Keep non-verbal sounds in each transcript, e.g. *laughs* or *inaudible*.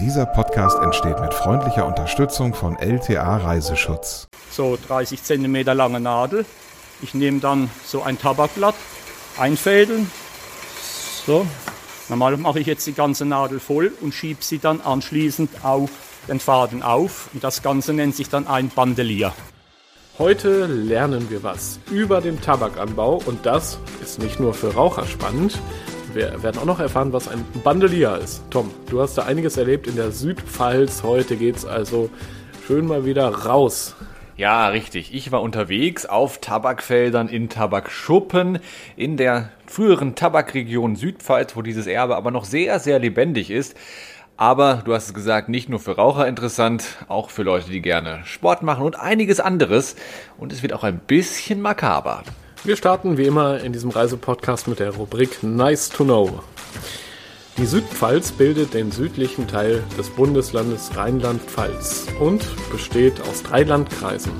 Dieser Podcast entsteht mit freundlicher Unterstützung von LTA Reiseschutz. So 30 cm lange Nadel. Ich nehme dann so ein Tabakblatt, einfädeln. So. Normal mache ich jetzt die ganze Nadel voll und schiebe sie dann anschließend auf den Faden auf. Und das Ganze nennt sich dann ein Bandelier. Heute lernen wir was über den Tabakanbau und das ist nicht nur für Raucher spannend, wir werden auch noch erfahren, was ein Bandelier ist. Tom, du hast da einiges erlebt in der Südpfalz. Heute geht's also schön mal wieder raus. Ja, richtig. Ich war unterwegs auf Tabakfeldern in Tabakschuppen in der früheren Tabakregion Südpfalz, wo dieses Erbe aber noch sehr, sehr lebendig ist. Aber du hast es gesagt, nicht nur für Raucher interessant, auch für Leute, die gerne Sport machen und einiges anderes. Und es wird auch ein bisschen makaber. Wir starten wie immer in diesem Reisepodcast mit der Rubrik Nice to Know. Die Südpfalz bildet den südlichen Teil des Bundeslandes Rheinland-Pfalz und besteht aus drei Landkreisen.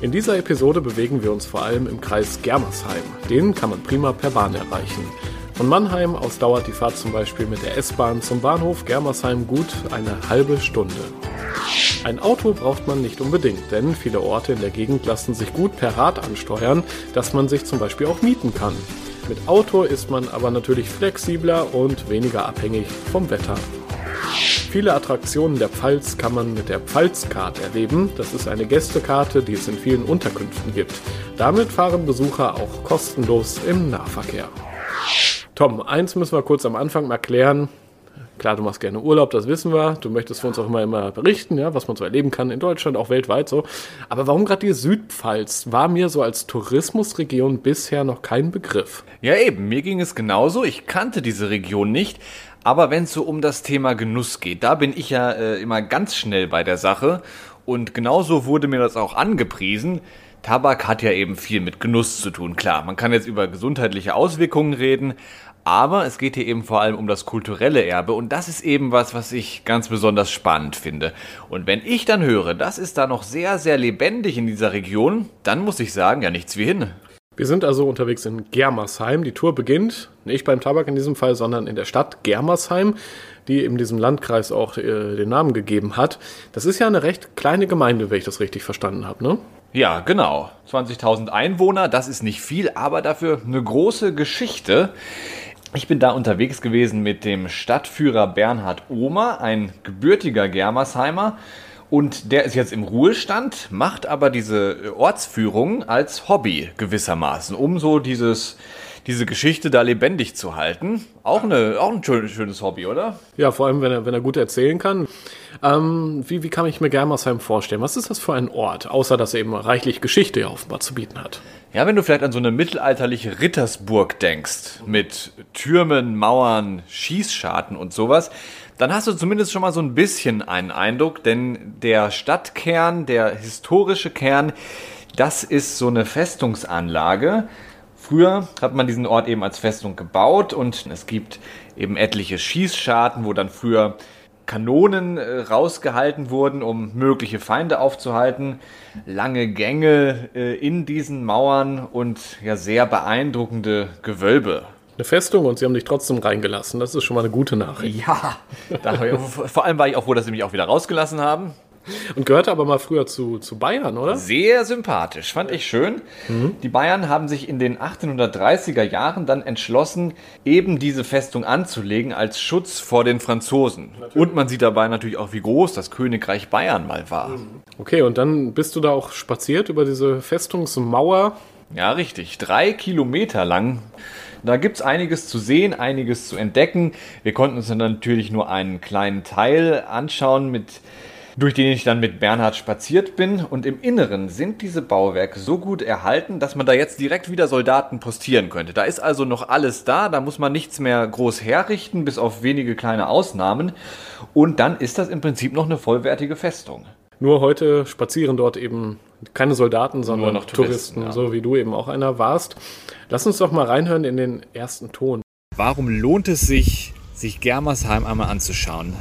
In dieser Episode bewegen wir uns vor allem im Kreis Germersheim. Den kann man prima per Bahn erreichen. Von Mannheim aus dauert die Fahrt zum Beispiel mit der S-Bahn zum Bahnhof Germersheim gut eine halbe Stunde. Ein Auto braucht man nicht unbedingt, denn viele Orte in der Gegend lassen sich gut per Rad ansteuern, dass man sich zum Beispiel auch mieten kann. Mit Auto ist man aber natürlich flexibler und weniger abhängig vom Wetter. Viele Attraktionen der Pfalz kann man mit der Pfalzcard erleben. Das ist eine Gästekarte, die es in vielen Unterkünften gibt. Damit fahren Besucher auch kostenlos im Nahverkehr. Tom, eins müssen wir kurz am Anfang mal klären. Klar, du machst gerne Urlaub, das wissen wir. Du möchtest für uns auch immer, immer berichten, ja, was man so erleben kann in Deutschland, auch weltweit so. Aber warum gerade die Südpfalz? War mir so als Tourismusregion bisher noch kein Begriff. Ja, eben, mir ging es genauso. Ich kannte diese Region nicht. Aber wenn es so um das Thema Genuss geht, da bin ich ja äh, immer ganz schnell bei der Sache. Und genauso wurde mir das auch angepriesen. Tabak hat ja eben viel mit Genuss zu tun. Klar, man kann jetzt über gesundheitliche Auswirkungen reden, aber es geht hier eben vor allem um das kulturelle Erbe und das ist eben was, was ich ganz besonders spannend finde. Und wenn ich dann höre, das ist da noch sehr, sehr lebendig in dieser Region, dann muss ich sagen, ja nichts wie hin. Wir sind also unterwegs in Germersheim. Die Tour beginnt nicht beim Tabak in diesem Fall, sondern in der Stadt Germersheim, die in diesem Landkreis auch äh, den Namen gegeben hat. Das ist ja eine recht kleine Gemeinde, wenn ich das richtig verstanden habe, ne? Ja, genau. 20.000 Einwohner, das ist nicht viel, aber dafür eine große Geschichte. Ich bin da unterwegs gewesen mit dem Stadtführer Bernhard Ohmer, ein gebürtiger Germersheimer. Und der ist jetzt im Ruhestand, macht aber diese Ortsführung als Hobby gewissermaßen, um so dieses, diese Geschichte da lebendig zu halten. Auch, eine, auch ein schönes Hobby, oder? Ja, vor allem, wenn er, wenn er gut erzählen kann. Ähm, wie, wie kann ich mir Germersheim vorstellen? Was ist das für ein Ort, außer dass er eben reichlich Geschichte ja offenbar zu bieten hat? Ja, wenn du vielleicht an so eine mittelalterliche Rittersburg denkst, mit Türmen, Mauern, Schießscharten und sowas, dann hast du zumindest schon mal so ein bisschen einen Eindruck, denn der Stadtkern, der historische Kern, das ist so eine Festungsanlage. Früher hat man diesen Ort eben als Festung gebaut und es gibt eben etliche Schießscharten, wo dann früher Kanonen äh, rausgehalten wurden, um mögliche Feinde aufzuhalten. Lange Gänge äh, in diesen Mauern und ja sehr beeindruckende Gewölbe. Eine Festung und sie haben dich trotzdem reingelassen. Das ist schon mal eine gute Nachricht. Ja, vor allem war ich auch froh, dass sie mich auch wieder rausgelassen haben. Und gehörte aber mal früher zu, zu Bayern, oder? Sehr sympathisch, fand ich schön. Mhm. Die Bayern haben sich in den 1830er Jahren dann entschlossen, eben diese Festung anzulegen als Schutz vor den Franzosen. Natürlich. Und man sieht dabei natürlich auch, wie groß das Königreich Bayern mal war. Mhm. Okay, und dann bist du da auch spaziert über diese Festungsmauer. Ja, richtig. Drei Kilometer lang. Da gibt es einiges zu sehen, einiges zu entdecken. Wir konnten uns dann natürlich nur einen kleinen Teil anschauen mit durch den ich dann mit Bernhard spaziert bin. Und im Inneren sind diese Bauwerke so gut erhalten, dass man da jetzt direkt wieder Soldaten postieren könnte. Da ist also noch alles da, da muss man nichts mehr groß herrichten, bis auf wenige kleine Ausnahmen. Und dann ist das im Prinzip noch eine vollwertige Festung. Nur heute spazieren dort eben keine Soldaten, sondern noch Touristen, Touristen ja. so wie du eben auch einer warst. Lass uns doch mal reinhören in den ersten Ton. Warum lohnt es sich, sich Germersheim einmal anzuschauen?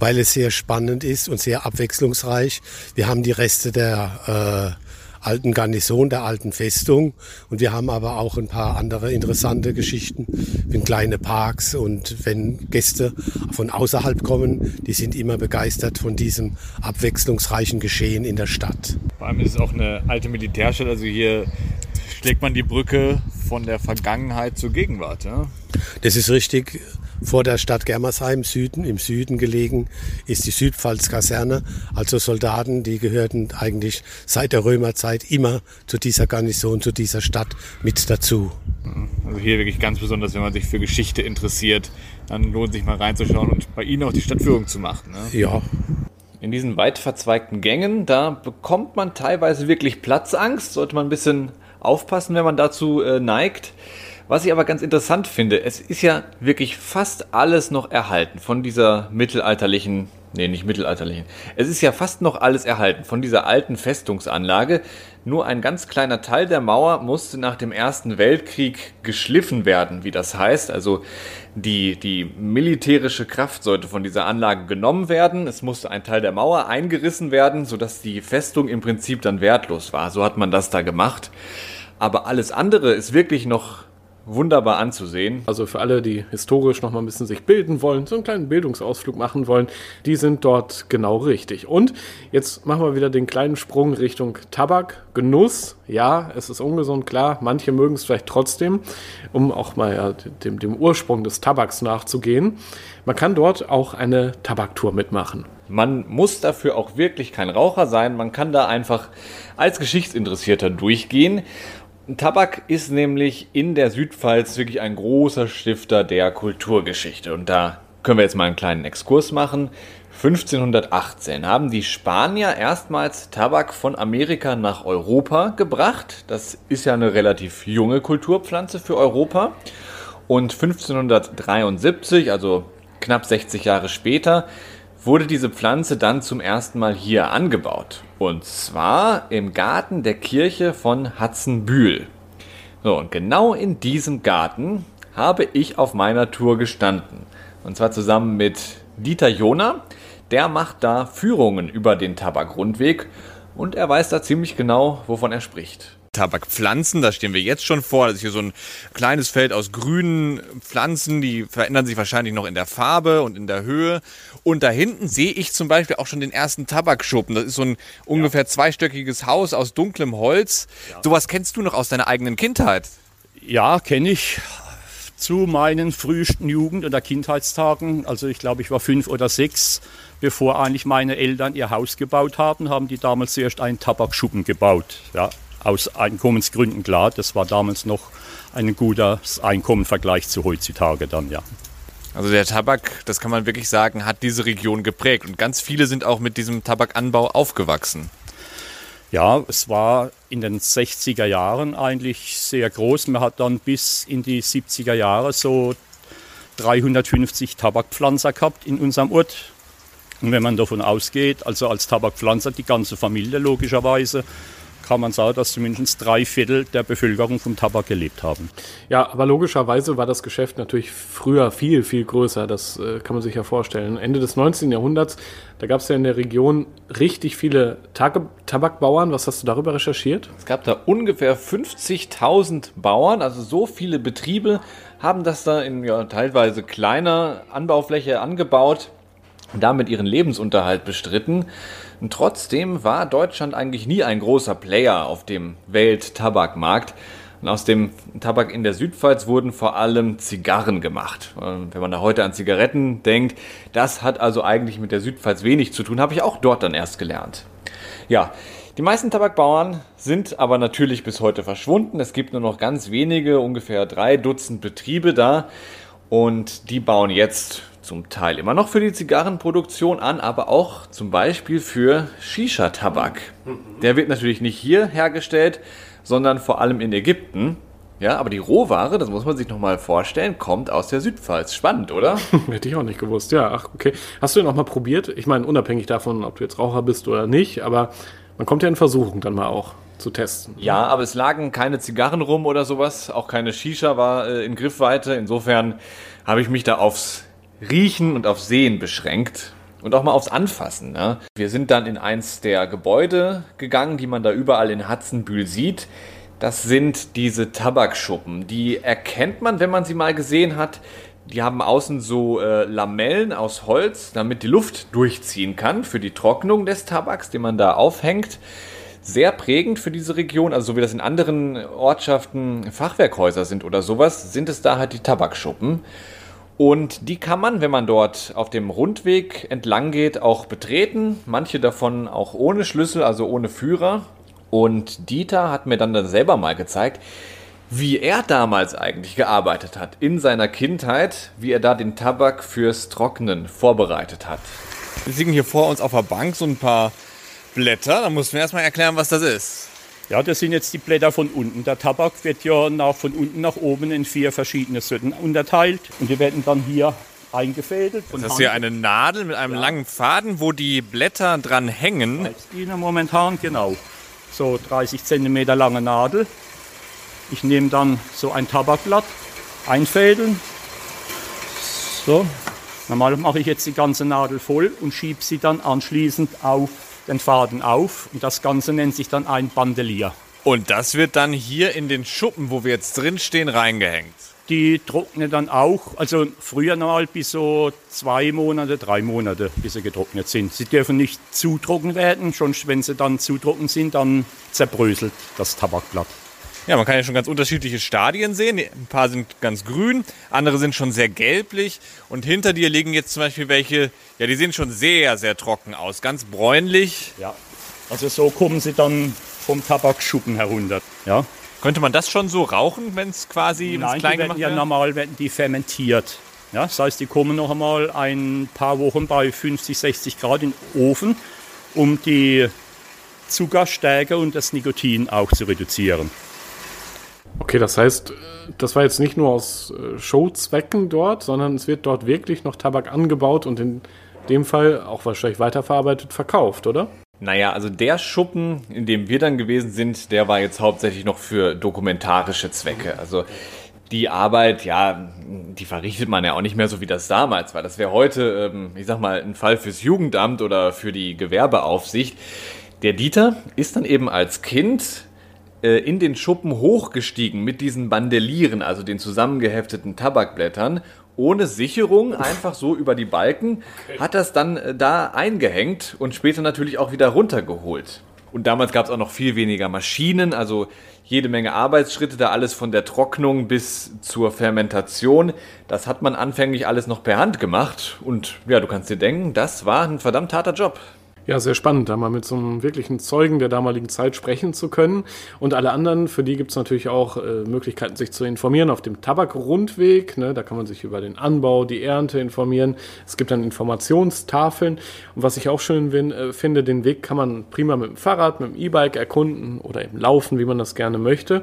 weil es sehr spannend ist und sehr abwechslungsreich. Wir haben die Reste der äh, alten Garnison, der alten Festung. Und wir haben aber auch ein paar andere interessante Geschichten, wie kleine Parks und wenn Gäste von außerhalb kommen, die sind immer begeistert von diesem abwechslungsreichen Geschehen in der Stadt. Vor allem ist es auch eine alte Militärstadt, also hier schlägt man die Brücke von der Vergangenheit zur Gegenwart. Ja? Das ist richtig. Vor der Stadt Germersheim, Süden, im Süden gelegen, ist die Südpfalz-Kaserne. Also Soldaten, die gehörten eigentlich seit der Römerzeit immer zu dieser Garnison, zu dieser Stadt mit dazu. Also hier wirklich ganz besonders, wenn man sich für Geschichte interessiert, dann lohnt sich mal reinzuschauen und bei Ihnen auch die Stadtführung zu machen. Ne? Ja. In diesen weit verzweigten Gängen, da bekommt man teilweise wirklich Platzangst, sollte man ein bisschen aufpassen, wenn man dazu äh, neigt. Was ich aber ganz interessant finde, es ist ja wirklich fast alles noch erhalten von dieser mittelalterlichen, nee, nicht mittelalterlichen, es ist ja fast noch alles erhalten von dieser alten Festungsanlage. Nur ein ganz kleiner Teil der Mauer musste nach dem Ersten Weltkrieg geschliffen werden, wie das heißt. Also die, die militärische Kraft sollte von dieser Anlage genommen werden. Es musste ein Teil der Mauer eingerissen werden, sodass die Festung im Prinzip dann wertlos war. So hat man das da gemacht. Aber alles andere ist wirklich noch wunderbar anzusehen. Also für alle, die historisch noch mal ein bisschen sich bilden wollen, so einen kleinen Bildungsausflug machen wollen, die sind dort genau richtig. Und jetzt machen wir wieder den kleinen Sprung Richtung Tabak, Genuss. Ja, es ist ungesund, klar. Manche mögen es vielleicht trotzdem, um auch mal ja, dem, dem Ursprung des Tabaks nachzugehen. Man kann dort auch eine Tabaktour mitmachen. Man muss dafür auch wirklich kein Raucher sein. Man kann da einfach als Geschichtsinteressierter durchgehen Tabak ist nämlich in der Südpfalz wirklich ein großer Stifter der Kulturgeschichte. Und da können wir jetzt mal einen kleinen Exkurs machen. 1518 haben die Spanier erstmals Tabak von Amerika nach Europa gebracht. Das ist ja eine relativ junge Kulturpflanze für Europa. Und 1573, also knapp 60 Jahre später, wurde diese Pflanze dann zum ersten Mal hier angebaut. Und zwar im Garten der Kirche von Hatzenbühl. So, und genau in diesem Garten habe ich auf meiner Tour gestanden. Und zwar zusammen mit Dieter Jona. Der macht da Führungen über den Tabakrundweg und er weiß da ziemlich genau, wovon er spricht. Tabakpflanzen, da stehen wir jetzt schon vor. Das ist hier so ein kleines Feld aus grünen Pflanzen, die verändern sich wahrscheinlich noch in der Farbe und in der Höhe. Und da hinten sehe ich zum Beispiel auch schon den ersten Tabakschuppen. Das ist so ein ungefähr zweistöckiges Haus aus dunklem Holz. Ja. Sowas kennst du noch aus deiner eigenen Kindheit? Ja, kenne ich zu meinen frühesten Jugend- oder Kindheitstagen. Also ich glaube, ich war fünf oder sechs, bevor eigentlich meine Eltern ihr Haus gebaut haben, haben die damals zuerst einen Tabakschuppen gebaut. Ja, aus Einkommensgründen klar. Das war damals noch ein guter Einkommen im Vergleich zu heutzutage dann, ja. Also der Tabak, das kann man wirklich sagen, hat diese Region geprägt und ganz viele sind auch mit diesem Tabakanbau aufgewachsen. Ja, es war in den 60er Jahren eigentlich sehr groß. Man hat dann bis in die 70er Jahre so 350 Tabakpflanzer gehabt in unserem Ort. Und wenn man davon ausgeht, also als Tabakpflanzer die ganze Familie logischerweise, kann man sagen, dass zumindest drei Viertel der Bevölkerung vom Tabak gelebt haben. Ja, aber logischerweise war das Geschäft natürlich früher viel, viel größer. Das äh, kann man sich ja vorstellen. Ende des 19. Jahrhunderts, da gab es ja in der Region richtig viele Tag Tabakbauern. Was hast du darüber recherchiert? Es gab da ungefähr 50.000 Bauern, also so viele Betriebe haben das da in ja, teilweise kleiner Anbaufläche angebaut und damit ihren Lebensunterhalt bestritten. Und trotzdem war Deutschland eigentlich nie ein großer Player auf dem Welttabakmarkt. Und aus dem Tabak in der Südpfalz wurden vor allem Zigarren gemacht. Wenn man da heute an Zigaretten denkt, das hat also eigentlich mit der Südpfalz wenig zu tun, habe ich auch dort dann erst gelernt. Ja, die meisten Tabakbauern sind aber natürlich bis heute verschwunden. Es gibt nur noch ganz wenige, ungefähr drei Dutzend Betriebe da. Und die bauen jetzt zum Teil immer noch für die Zigarrenproduktion an, aber auch zum Beispiel für Shisha-Tabak. Der wird natürlich nicht hier hergestellt, sondern vor allem in Ägypten. Ja, aber die Rohware, das muss man sich nochmal vorstellen, kommt aus der Südpfalz. Spannend, oder? *laughs* Hätte ich auch nicht gewusst. Ja, ach, okay. Hast du den auch mal probiert? Ich meine, unabhängig davon, ob du jetzt Raucher bist oder nicht, aber man kommt ja in Versuchung dann mal auch zu testen. Ja, aber es lagen keine Zigarren rum oder sowas, auch keine Shisha war äh, in Griffweite. Insofern habe ich mich da aufs Riechen und auf Sehen beschränkt. und auch mal aufs Anfassen. Ne? Wir sind dann in eins der Gebäude gegangen, die man da überall in Hatzenbühl sieht. Das sind diese Tabakschuppen. Die erkennt man, wenn man sie mal gesehen hat. Die haben außen so äh, Lamellen aus Holz, damit die Luft durchziehen kann für die Trocknung des Tabaks, den man da aufhängt. Sehr prägend für diese Region, also so wie das in anderen Ortschaften Fachwerkhäuser sind oder sowas, sind es da halt die Tabakschuppen. Und die kann man, wenn man dort auf dem Rundweg entlang geht, auch betreten. Manche davon auch ohne Schlüssel, also ohne Führer. Und Dieter hat mir dann, dann selber mal gezeigt, wie er damals eigentlich gearbeitet hat in seiner Kindheit, wie er da den Tabak fürs Trocknen vorbereitet hat. Wir liegen hier vor uns auf der Bank so ein paar Blätter. Da mussten wir erstmal erklären, was das ist. Ja, das sind jetzt die Blätter von unten. Der Tabak wird ja nach, von unten nach oben in vier verschiedene Sorten unterteilt und die werden dann hier eingefädelt. Das ist hier eine Nadel mit einem ja. langen Faden, wo die Blätter dran hängen. Die momentan, genau. So 30 cm lange Nadel. Ich nehme dann so ein Tabakblatt, einfädeln. So, normal mache ich jetzt die ganze Nadel voll und schiebe sie dann anschließend auf den Faden auf. Und das Ganze nennt sich dann ein Bandelier. Und das wird dann hier in den Schuppen, wo wir jetzt drin stehen, reingehängt. Die trocknen dann auch, also früher mal bis so zwei Monate, drei Monate, bis sie getrocknet sind. Sie dürfen nicht zu trocken werden, schon wenn sie dann zu trocken sind, dann zerbröselt das Tabakblatt. Ja, man kann ja schon ganz unterschiedliche Stadien sehen. Ein paar sind ganz grün, andere sind schon sehr gelblich. Und hinter dir liegen jetzt zum Beispiel welche, ja, die sehen schon sehr, sehr trocken aus, ganz bräunlich. Ja, also so kommen sie dann vom Tabakschuppen herunter. Ja. Könnte man das schon so rauchen, wenn es quasi Nein, klein die werden ja normal werden die fermentiert. Ja, das heißt, die kommen noch einmal ein paar Wochen bei 50, 60 Grad in den Ofen, um die Zuckerstärke und das Nikotin auch zu reduzieren. Okay, das heißt, das war jetzt nicht nur aus äh, Showzwecken dort, sondern es wird dort wirklich noch Tabak angebaut und in dem Fall auch wahrscheinlich weiterverarbeitet verkauft, oder? Naja, also der Schuppen, in dem wir dann gewesen sind, der war jetzt hauptsächlich noch für dokumentarische Zwecke. Also die Arbeit, ja, die verrichtet man ja auch nicht mehr so wie das damals war. Das wäre heute, ähm, ich sag mal, ein Fall fürs Jugendamt oder für die Gewerbeaufsicht. Der Dieter ist dann eben als Kind äh, in den Schuppen hochgestiegen mit diesen Bandelieren, also den zusammengehefteten Tabakblättern, ohne Sicherung, einfach so über die Balken, okay. hat das dann äh, da eingehängt und später natürlich auch wieder runtergeholt. Und damals gab es auch noch viel weniger Maschinen, also jede Menge Arbeitsschritte, da alles von der Trocknung bis zur Fermentation. Das hat man anfänglich alles noch per Hand gemacht. Und ja, du kannst dir denken, das war ein verdammt harter Job. Ja, sehr spannend, da mal mit so einem wirklichen Zeugen der damaligen Zeit sprechen zu können. Und alle anderen, für die gibt es natürlich auch äh, Möglichkeiten, sich zu informieren auf dem Tabakrundweg. Ne? Da kann man sich über den Anbau, die Ernte informieren. Es gibt dann Informationstafeln. Und was ich auch schön bin, äh, finde, den Weg kann man prima mit dem Fahrrad, mit dem E-Bike erkunden oder eben laufen, wie man das gerne möchte.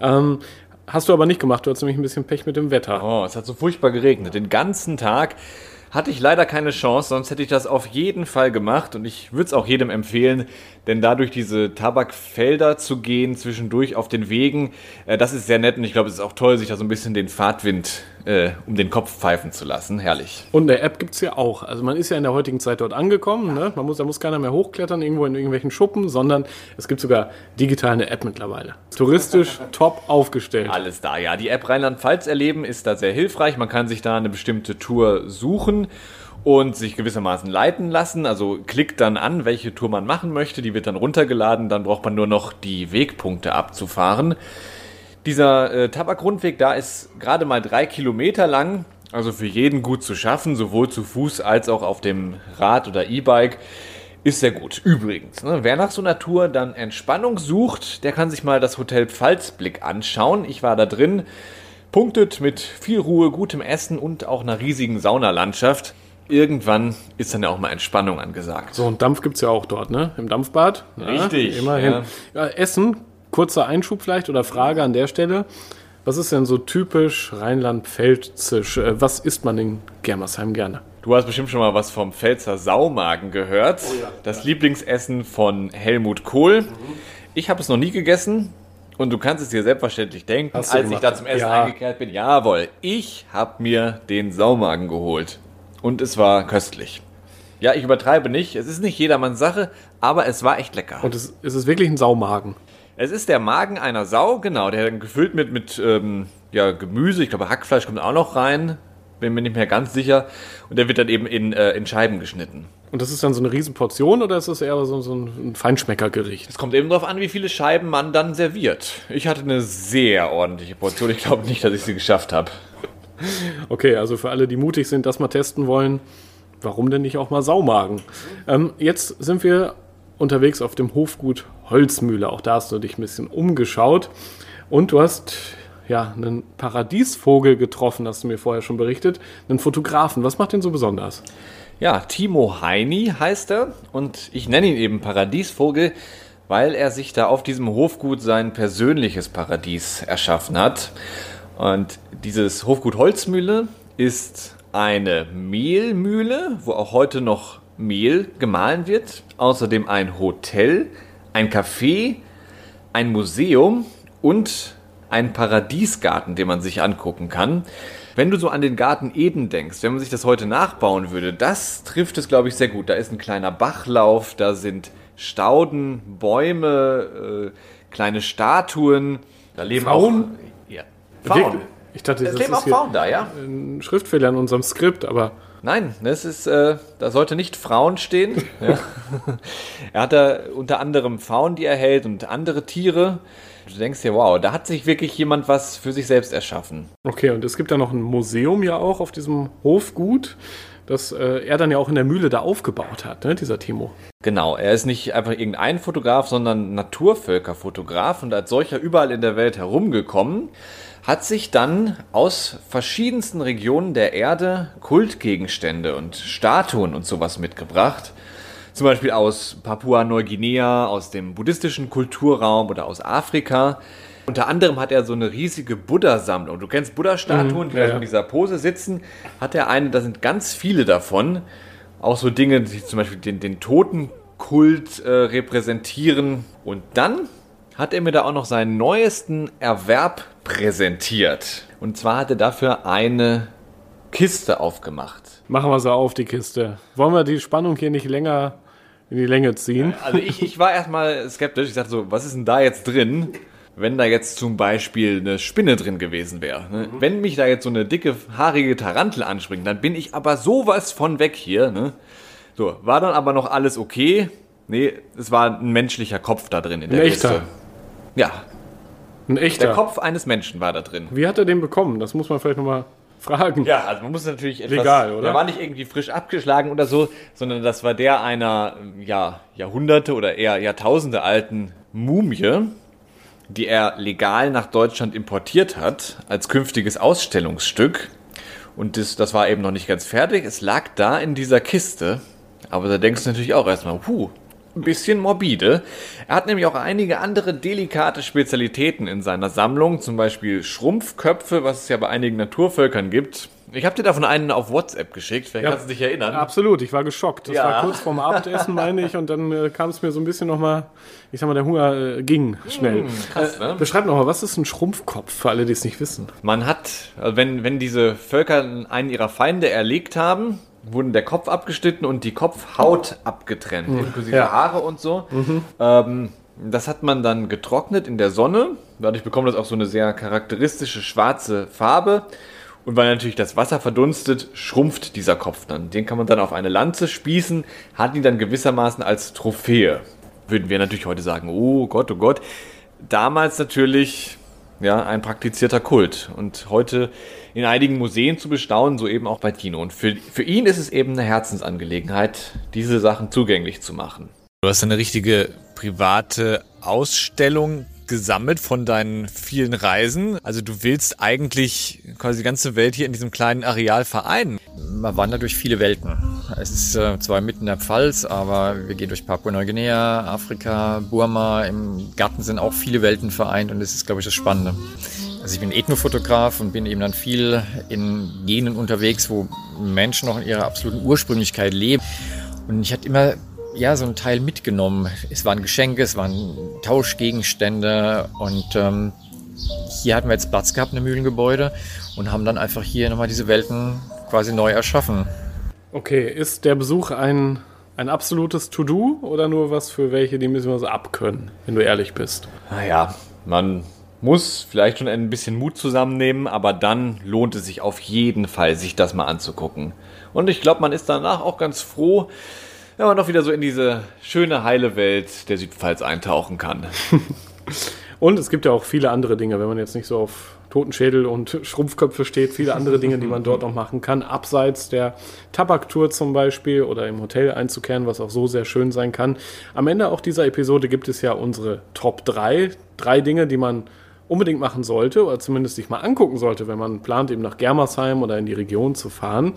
Ähm, hast du aber nicht gemacht, du hast nämlich ein bisschen Pech mit dem Wetter. Oh, es hat so furchtbar geregnet, den ganzen Tag. Hatte ich leider keine Chance, sonst hätte ich das auf jeden Fall gemacht und ich würde es auch jedem empfehlen, denn dadurch diese Tabakfelder zu gehen, zwischendurch auf den Wegen, äh, das ist sehr nett und ich glaube, es ist auch toll, sich da so ein bisschen den Fahrtwind äh, um den Kopf pfeifen zu lassen. Herrlich. Und eine App gibt es ja auch. Also man ist ja in der heutigen Zeit dort angekommen. Ne? Man muss, da muss keiner mehr hochklettern irgendwo in irgendwelchen Schuppen, sondern es gibt sogar digital eine App mittlerweile. Touristisch *laughs* top aufgestellt. Alles da, ja. Die App Rheinland-Pfalz erleben ist da sehr hilfreich. Man kann sich da eine bestimmte Tour suchen und sich gewissermaßen leiten lassen. Also klickt dann an, welche Tour man machen möchte. Die wird dann runtergeladen. Dann braucht man nur noch die Wegpunkte abzufahren. Dieser äh, Tabakrundweg da ist gerade mal drei Kilometer lang. Also für jeden gut zu schaffen, sowohl zu Fuß als auch auf dem Rad oder E-Bike. Ist sehr gut. Übrigens, ne, wer nach so einer Tour dann Entspannung sucht, der kann sich mal das Hotel Pfalzblick anschauen. Ich war da drin. Punktet mit viel Ruhe, gutem Essen und auch einer riesigen Saunalandschaft irgendwann ist dann ja auch mal Entspannung angesagt. So, und Dampf gibt es ja auch dort, ne? Im Dampfbad. Richtig. Ja, immerhin. Ja. Ja, Essen, kurzer Einschub vielleicht oder Frage an der Stelle. Was ist denn so typisch Rheinland-Pfälzisch? Äh, was isst man in Germersheim gerne? Du hast bestimmt schon mal was vom Pfälzer Saumagen gehört. Oh ja, das Lieblingsessen von Helmut Kohl. Mhm. Ich habe es noch nie gegessen. Und du kannst es dir selbstverständlich denken, als gemacht? ich da zum Essen ja. eingekehrt bin. Jawohl, ich habe mir den Saumagen geholt. Und es war köstlich. Ja, ich übertreibe nicht. Es ist nicht jedermanns Sache, aber es war echt lecker. Und es, es ist wirklich ein Saumagen. Es ist der Magen einer Sau, genau, der dann gefüllt mit, mit ähm, ja, Gemüse, ich glaube Hackfleisch kommt auch noch rein, bin mir nicht mehr ganz sicher. Und der wird dann eben in, äh, in Scheiben geschnitten. Und das ist dann so eine Riesenportion oder ist das eher so, so ein Feinschmeckergericht? Es kommt eben darauf an, wie viele Scheiben man dann serviert. Ich hatte eine sehr ordentliche Portion. Ich glaube nicht, dass ich sie geschafft habe. Okay, also für alle, die mutig sind, das mal testen wollen, warum denn nicht auch mal Saumagen? Ähm, jetzt sind wir unterwegs auf dem Hofgut Holzmühle. Auch da hast du dich ein bisschen umgeschaut. Und du hast ja einen Paradiesvogel getroffen, hast du mir vorher schon berichtet. Einen Fotografen. Was macht den so besonders? Ja, Timo Heini heißt er und ich nenne ihn eben Paradiesvogel, weil er sich da auf diesem Hofgut sein persönliches Paradies erschaffen hat. Und dieses Hofgut Holzmühle ist eine Mehlmühle, wo auch heute noch Mehl gemahlen wird. Außerdem ein Hotel, ein Café, ein Museum und ein Paradiesgarten, den man sich angucken kann. Wenn du so an den Garten Eden denkst, wenn man sich das heute nachbauen würde, das trifft es, glaube ich, sehr gut. Da ist ein kleiner Bachlauf, da sind Stauden, Bäume, äh, kleine Statuen. Da leben Frauen? auch ja? Faun. Ich dachte, Es das leben ist auch Frauen da, ja? ein Schriftfehler in unserem Skript, aber Nein, das ist, äh, da sollte nicht Frauen stehen. *laughs* Ja. er hat da unter anderem Frauen, die er hält und andere Tiere. Du denkst dir, wow, da hat sich wirklich jemand was für sich selbst erschaffen. okay. Und es gibt ja noch ein Museum ja auch auf diesem Hofgut, das äh, er dann ja auch in der Mühle da aufgebaut hat, ne, dieser Timo. Genau, er ist nicht einfach irgendein Fotograf, sondern Naturvölkerfotograf und als solcher überall in der Welt herumgekommen, hat sich dann aus verschiedensten Regionen der Erde Kultgegenstände und Statuen und sowas mitgebracht. Zum Beispiel aus Papua-Neuguinea, aus dem buddhistischen Kulturraum oder aus Afrika. Unter anderem hat er so eine riesige Buddha-Sammlung. Du kennst Buddha-Statuen, die ja, da so ja. in dieser Pose sitzen. Hat er eine, da sind ganz viele davon. Auch so Dinge, die zum Beispiel den, den Totenkult äh, repräsentieren. Und dann hat er mir da auch noch seinen neuesten Erwerb präsentiert. Und zwar hat er dafür eine Kiste aufgemacht. Machen wir sie auf, die Kiste. Wollen wir die Spannung hier nicht länger in die Länge ziehen? Also ich, ich war erstmal skeptisch. Ich dachte so, was ist denn da jetzt drin? Wenn da jetzt zum Beispiel eine Spinne drin gewesen wäre. Ne? Wenn mich da jetzt so eine dicke, haarige Tarantel anspringt, dann bin ich aber sowas von weg hier. Ne? So, war dann aber noch alles okay. Nee, es war ein menschlicher Kopf da drin in der. Kiste. Ja, Ein echter. der Kopf eines Menschen war da drin. Wie hat er den bekommen? Das muss man vielleicht nochmal fragen. Ja, also man muss natürlich etwas. Legal, oder? Der war nicht irgendwie frisch abgeschlagen oder so, sondern das war der einer ja, Jahrhunderte oder eher Jahrtausende alten Mumie, die er legal nach Deutschland importiert hat als künftiges Ausstellungsstück. Und das, das war eben noch nicht ganz fertig. Es lag da in dieser Kiste. Aber da denkst du natürlich auch erstmal, puh, ein bisschen morbide. Er hat nämlich auch einige andere delikate Spezialitäten in seiner Sammlung, zum Beispiel Schrumpfköpfe, was es ja bei einigen Naturvölkern gibt. Ich habe dir davon einen auf WhatsApp geschickt, vielleicht Ja. kannst du dich erinnern. Absolut, ich war geschockt. Das Ja. war kurz vorm Abendessen, meine ich, und dann äh, kam es mir so ein bisschen nochmal, ich sag mal, der Hunger äh, ging schnell. krass, ne? Beschreib nochmal, was ist ein Schrumpfkopf für alle, die es nicht wissen? Man hat, also wenn, wenn diese Völker einen ihrer Feinde erlegt haben, wurden der Kopf abgeschnitten und die Kopfhaut abgetrennt, inklusive Ja. Haare und so. Ähm, das hat man dann getrocknet in der Sonne. Dadurch bekommt das auch so eine sehr charakteristische schwarze Farbe. Und weil natürlich das Wasser verdunstet, schrumpft dieser Kopf dann. Den kann man dann auf eine Lanze spießen, hat ihn dann gewissermaßen als Trophäe. Würden wir natürlich heute sagen, oh Gott, oh Gott. Damals natürlich ja, ein praktizierter Kult. Und heute in einigen Museen zu bestaunen, so eben auch bei Tino. Und für, für ihn ist es eben eine Herzensangelegenheit, diese Sachen zugänglich zu machen. Du hast eine richtige private Ausstellung gesammelt von deinen vielen Reisen. Also du willst eigentlich quasi die ganze Welt hier in diesem kleinen Areal vereinen. Man wandert durch viele Welten. Es ist äh, zwar mitten in der Pfalz, aber wir gehen durch Papua-Neuguinea, Afrika, Burma. Im Garten sind auch viele Welten vereint und das ist, glaube ich, das Spannende. Also ich bin Ethnofotograf und bin eben dann viel in Gegenden unterwegs, wo Menschen noch in ihrer absoluten Ursprünglichkeit leben. Und ich hatte immer ja, so einen Teil mitgenommen. Es waren Geschenke, es waren Tauschgegenstände und ähm, hier hatten wir jetzt Platz gehabt in einem Mühlengebäude und haben dann einfach hier nochmal diese Welten quasi neu erschaffen. Okay, ist der Besuch ein, ein absolutes To-Do oder nur was für welche, die müssen wir so abkönnen, wenn du ehrlich bist? Naja, man muss vielleicht schon ein bisschen Mut zusammennehmen, aber dann lohnt es sich auf jeden Fall, sich das mal anzugucken. Und ich glaube, man ist danach auch ganz froh, wenn man doch wieder so in diese schöne, heile Welt der Südpfalz eintauchen kann. *laughs* Und es gibt ja auch viele andere Dinge, wenn man jetzt nicht so auf Totenschädel und Schrumpfköpfe steht, viele andere Dinge, die man dort noch machen kann, abseits der Tabaktour zum Beispiel oder im Hotel einzukehren, was auch so sehr schön sein kann. Am Ende auch dieser Episode gibt es ja unsere Top 3, drei Dinge, die man unbedingt machen sollte oder zumindest sich mal angucken sollte, wenn man plant, eben nach Germersheim oder in die Region zu fahren.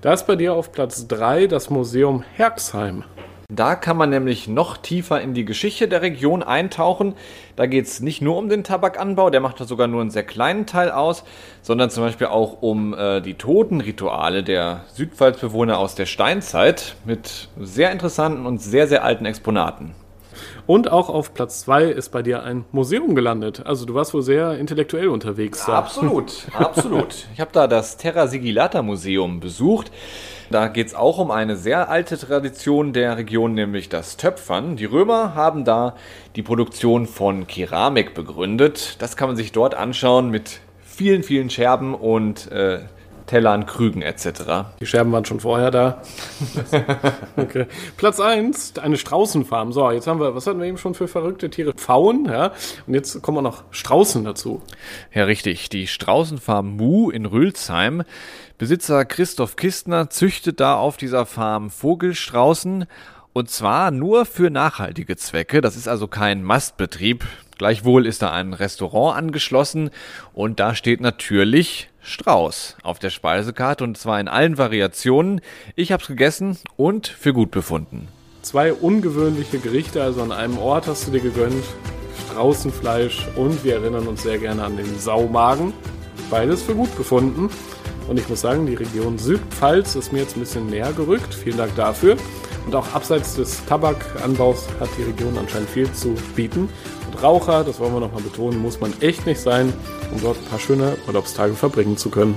Da ist bei dir auf Platz 3 das Museum Herxheim. Da kann man nämlich noch tiefer in die Geschichte der Region eintauchen. Da geht es nicht nur um den Tabakanbau, der macht da sogar nur einen sehr kleinen Teil aus, sondern zum Beispiel auch um äh, die Totenrituale der Südpfalzbewohner aus der Steinzeit mit sehr interessanten und sehr, sehr alten Exponaten. Und auch auf Platz 2 ist bei dir ein Museum gelandet. Also du warst wohl sehr intellektuell unterwegs. Da. Absolut, absolut. *laughs* Ich habe da das Terra Sigillata Museum besucht. Da geht es auch um eine sehr alte Tradition der Region, nämlich das Töpfern. Die Römer haben da die Produktion von Keramik begründet. Das kann man sich dort anschauen mit vielen, vielen Scherben und äh, Tellern, Krügen etc. Die Scherben waren schon vorher da. *laughs* okay. Platz 1, eine Straußenfarm. So, jetzt haben wir, was hatten wir eben schon für verrückte Tiere? Pfauen, ja. Und jetzt kommen auch noch Straußen dazu. Ja, richtig. Die Straußenfarm Mu in Rülsheim. Besitzer Christoph Kistner züchtet da auf dieser Farm Vogelstraußen. Und zwar nur für nachhaltige Zwecke. Das ist also kein Mastbetrieb. Gleichwohl ist da ein Restaurant angeschlossen und da steht natürlich Strauß auf der Speisekarte und zwar in allen Variationen. Ich habe es gegessen und für gut befunden. Zwei ungewöhnliche Gerichte, also an einem Ort hast du dir gegönnt. Straußenfleisch und wir erinnern uns sehr gerne an den Saumagen. Beides für gut befunden. Und ich muss sagen, die Region Südpfalz ist mir jetzt ein bisschen näher gerückt. Vielen Dank dafür. Und auch abseits des Tabakanbaus hat die Region anscheinend viel zu bieten. Verbraucher, das wollen wir nochmal betonen, muss man echt nicht sein, um dort ein paar schöne Urlaubstage verbringen zu können.